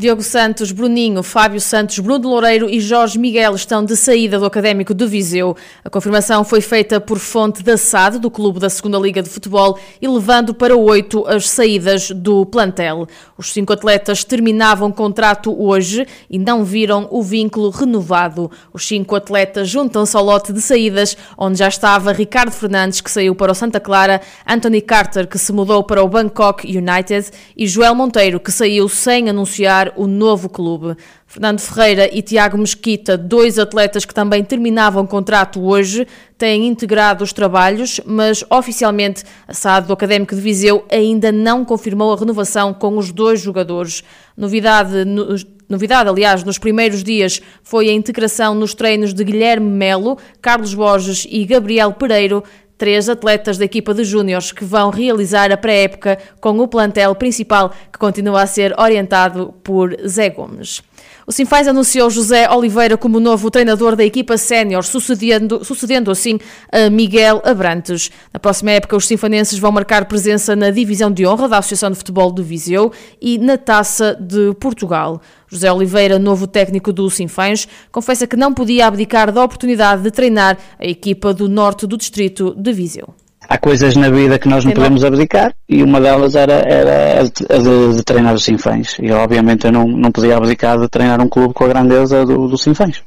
Diogo Santos, Bruninho, Fábio Santos, Bruno Loureiro e Jorge Miguel estão de saída do Académico de Viseu. A confirmação foi feita por fonte da SAD, do Clube da Segunda Liga de Futebol, e levando para oito as saídas do plantel. Os cinco atletas terminavam contrato hoje e não viram o vínculo renovado. Os cinco atletas juntam-se ao lote de saídas, onde já estava Ricardo Fernandes, que saiu para o Santa Clara, Anthony Carter, que se mudou para o Bangkok United, e Joel Monteiro, que saiu sem anunciar o novo clube. Fernando Ferreira e Tiago Mesquita, dois atletas que também terminavam contrato hoje, têm integrado os trabalhos, mas oficialmente a SAD do Académico de Viseu ainda não confirmou a renovação com os dois jogadores. Novidade, no, novidade, aliás, nos primeiros dias foi a integração nos treinos de Guilherme Melo, Carlos Borges e Gabriel Pereiro, três atletas da equipa de júniores que vão realizar a pré-época com o plantel principal que continua a ser orientado por Zé Gomes. O Sinfãs anunciou José Oliveira como novo treinador da equipa sénior, sucedendo, sucedendo assim a Miguel Abrantes. Na próxima época, os sinfanenses vão marcar presença na divisão de honra da Associação de Futebol do Viseu e na Taça de Portugal. José Oliveira, novo técnico do Sinfãs, confessa que não podia abdicar da oportunidade de treinar a equipa do norte do distrito de Viseu há coisas na vida que nós não podemos abdicar e uma delas era, era a de, de, treinar os Sinfãs. E obviamente eu não, não podia abdicar de treinar um clube com a grandeza do, do Sinfãs.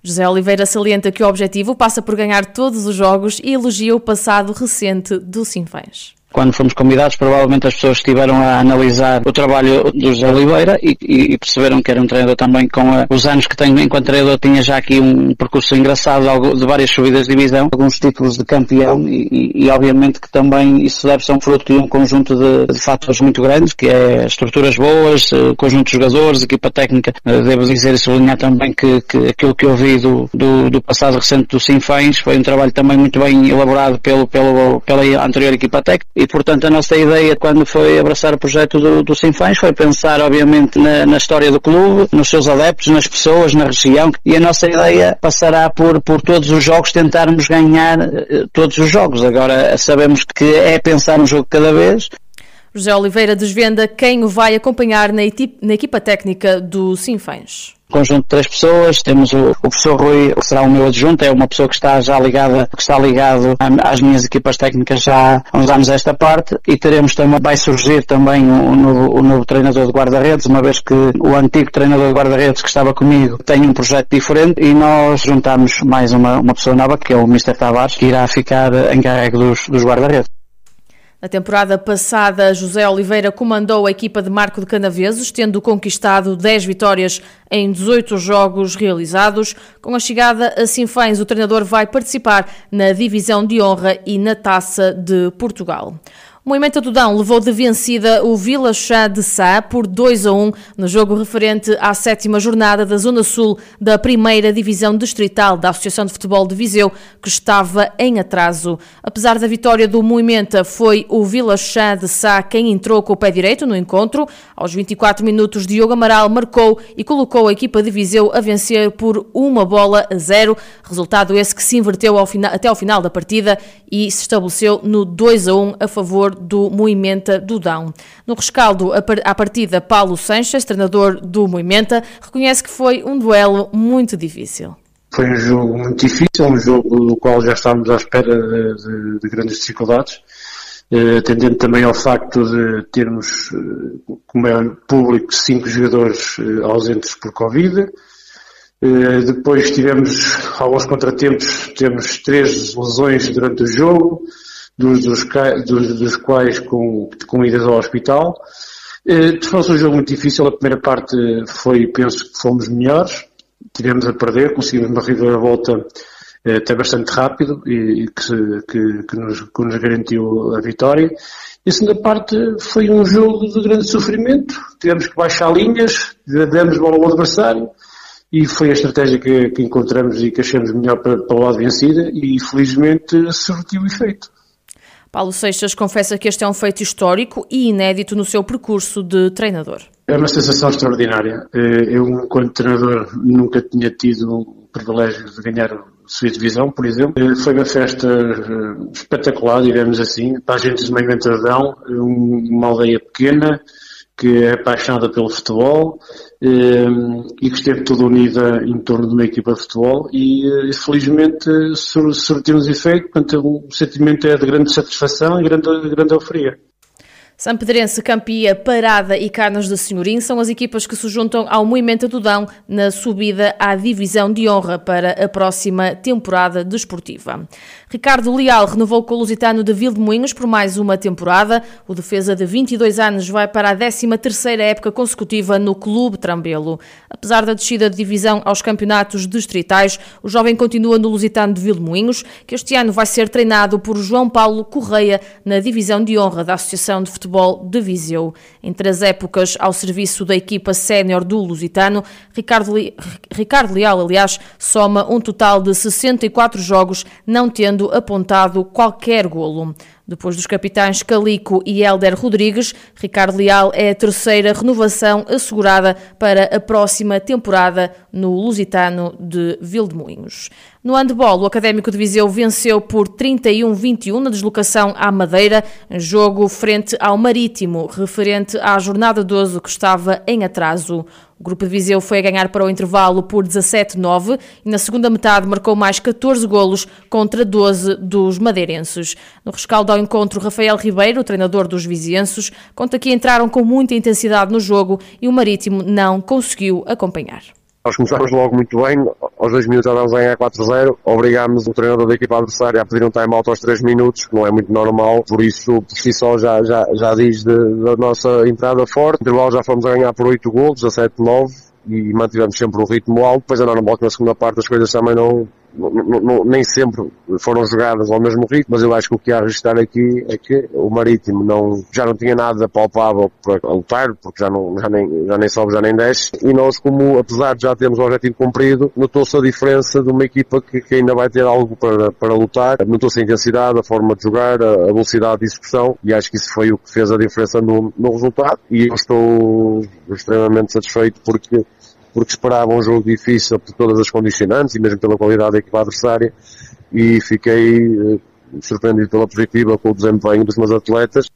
José Oliveira salienta que o objetivo passa por ganhar todos os jogos e elogia o passado recente do Sinfãs. Quando fomos convidados, provavelmente as pessoas estiveram a analisar o trabalho do José Oliveira e, e perceberam que era um treinador também com a, os anos que tenho enquanto treinador, tinha já aqui um percurso engraçado de várias subidas de divisão, alguns títulos de campeão e, e, obviamente que também isso deve ser um fruto de um conjunto de, de fatores muito grandes, que é estruturas boas, eh, conjunto de jogadores, equipa técnica. Eh, devo dizer e sublinhar também que, que aquilo que eu vi do, do, do passado recente do Sinfãs foi um trabalho também muito bem elaborado pelo, pelo, pela anterior equipa técnica e, portanto, a nossa ideia quando foi abraçar o projeto do, do Sinfãs foi pensar, obviamente, na, na, história do clube, nos seus adeptos, nas pessoas, na região e a nossa ideia passará por, por todos os jogos tentarmos ganhar uh, todos os jogos. Agora, sabemos que é pensar um jogo cada vez. José Oliveira desvenda quem o vai acompanhar na, na equipa técnica do Sinfãs conjunto de três pessoas. Temos o, o, professor Rui, que será o meu adjunto, é uma pessoa que está já ligada, que está ligado às minhas equipas técnicas já há uns anos esta parte. E teremos também, vai surgir também o, novo, novo treinador de guarda-redes, uma vez que o antigo treinador de guarda-redes que estava comigo tem um projeto diferente e nós juntamos mais uma, uma pessoa nova, que é o Mr. Tavares, que irá ficar encarregue dos, dos guarda-redes. Na temporada passada, José Oliveira comandou a equipa de Marco de Canaveses, tendo conquistado 10 vitórias em 18 jogos realizados. Com a chegada a Sinfãs, o treinador vai participar na divisão de honra e na taça de Portugal. O Moimenta do Dão levou de vencida o Vila Chá de Sá por 2 a 1 no jogo referente à sétima jornada da Zona Sul da primeira divisão distrital da Associação de Futebol de Viseu, que estava em atraso. Apesar da vitória do Moimenta, foi o Vila Chá de Sá quem entrou com o pé direito no encontro. Aos 24 minutos, Diogo Amaral marcou e colocou a equipa de Viseu a vencer por uma bola a zero. Resultado esse que se inverteu ao final, até ao final da partida e se estabeleceu no 2 a 1 a favor do Moimenta do Dão. No rescaldo, à partida, Paulo Sanches, treinador do Moimenta, reconhece que foi um duelo muito difícil. Foi um jogo muito difícil, um jogo do qual já estávamos à espera de, de, de grandes dificuldades, eh, atendendo também ao facto de termos, eh, como é público, cinco jogadores eh, ausentes por Covid. Eh, depois tivemos alguns contratempos, temos três lesões durante o jogo, dos, dos, dos, dos quais com, com idas ao hospital. Uh, Tornou-se um jogo muito difícil. A primeira parte foi, penso que fomos melhores. Tivemos a perder, conseguimos uma volta uh, até bastante rápido e, e que, que, que, nos, que nos garantiu a vitória. E a segunda parte foi um jogo de grande sofrimento. Tivemos que baixar linhas, demos bola ao adversário e foi a estratégia que, que encontramos e que achamos melhor para, para o lado vencida e felizmente surtiu efeito. Paulo Seixas confessa que este é um feito histórico e inédito no seu percurso de treinador. É uma sensação extraordinária. Eh, eu, enquanto treinador, nunca tinha tido o privilégio de ganhar subir divisão, por exemplo. Foi uma festa uh, espetacular, digamos assim, para a gente de Meio Entradão, uma aldeia pequena, que é apaixonada pelo futebol um, e que esteve toda unida em torno de uma equipa de futebol e, e felizmente surtimos efeito, portanto o sentimento é de grande satisfação e grande, grande euforia. São Pedrense, Campia, Parada e Carnas de Senhorim são as equipas que se juntam ao Movimento do Dão na subida à divisão de honra para a próxima temporada desportiva. Ricardo Leal renovou com o Lusitano de Vildemoinhos por mais uma temporada. O defesa de 22 anos vai para a 13ª época consecutiva no Clube Trambelo. Apesar da descida de divisão aos campeonatos distritais, o jovem continua no Lusitano de Vildemoinhos, que este ano vai ser treinado por João Paulo Correia na divisão de honra da Associação de Futebol Futebol de Viseu. Entre as épocas ao serviço da equipa sénior do Lusitano, Ricardo, Li... Ricardo Leal, aliás, soma um total de 64 jogos, não tendo apontado qualquer golo. Depois dos capitães Calico e Helder Rodrigues, Ricardo Leal é a terceira renovação assegurada para a próxima temporada no Lusitano de Vildemoinhos. No handball, o Académico de Viseu venceu por 31-21 na deslocação à Madeira, jogo frente ao Marítimo, referente à jornada 12 que estava em atraso. O grupo de Viseu foi a ganhar para o intervalo por 17-9 e na segunda metade marcou mais 14 golos contra 12 dos madeirenses. No rescaldo ao encontro, Rafael Ribeiro, treinador dos vizienses, conta que entraram com muita intensidade no jogo e o Marítimo não conseguiu acompanhar. Nós começámos logo muito bem, aos 2 minutos já estávamos a ganhar 4-0, obrigámos o treinador da equipa adversária a pedir um time-out aos 3 minutos, que não é muito normal, por isso, por si só, já, já, já diz da nossa entrada forte. No intervalo já fomos a ganhar por 8 golos, 17-9, e mantivemos sempre o ritmo alto, depois é normal que na segunda parte as coisas também não, nem sempre foram jogadas ao mesmo ritmo, mas eu acho que o que há a registrar aqui é que o Marítimo não, já não tinha nada palpável para lutar, porque já, não, já, nem, já nem sobe, já nem desce, e nós como, apesar de já termos o objetivo cumprido, notou-se a diferença de uma equipa que, que, ainda vai ter algo para, para lutar, notou-se a intensidade, a forma de jogar, a, velocidade de execução, e acho que isso foi o que fez a diferença no, no resultado, e eu estou extremamente satisfeito porque porque esperava um jogo difícil por todas as condicionantes e mesmo pela qualidade da equipa adversária e fiquei uh, surpreendido pela positiva com o desempenho dos meus atletas.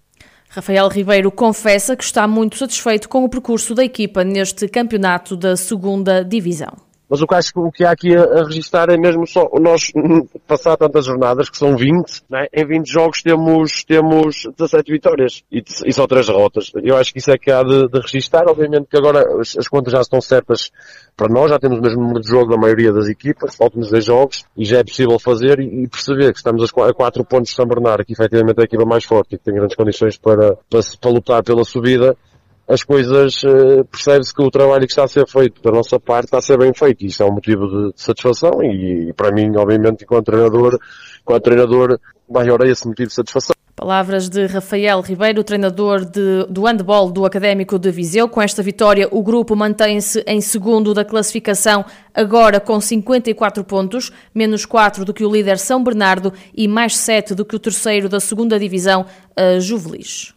Rafael Ribeiro confessa que está muito satisfeito com o percurso da equipa neste campeonato da segunda divisão. Mas o que acho o que há aqui a, a registrar é mesmo só nós passar tantas jornadas, que são 20, né? em 20 jogos temos, temos 17 vitórias e, e só 3 derrotas. Eu acho que isso é que há de, de registrar. Obviamente que agora as, as, contas já estão certas para nós, já temos o mesmo número de jogo da maioria das equipas, faltam-nos 10 jogos e já é possível fazer e, e perceber que estamos a 4 pontos de São Bernardo, que efetivamente é a equipa mais forte e que tem grandes condições para, para, para lutar pela subida as coisas, uh, percebe-se que o trabalho que está a ser feito da nossa parte está a ser bem feito. Isto é um motivo de satisfação e, e para mim, obviamente, enquanto treinador, enquanto treinador, maior é esse motivo de satisfação. Palavras de Rafael Ribeiro, treinador de, do handball do Académico de Viseu. Com esta vitória, o grupo mantém-se em segundo da classificação, agora com 54 pontos, menos 4 do que o líder São Bernardo e mais 7 do que o terceiro da segunda divisão, a Juvelis.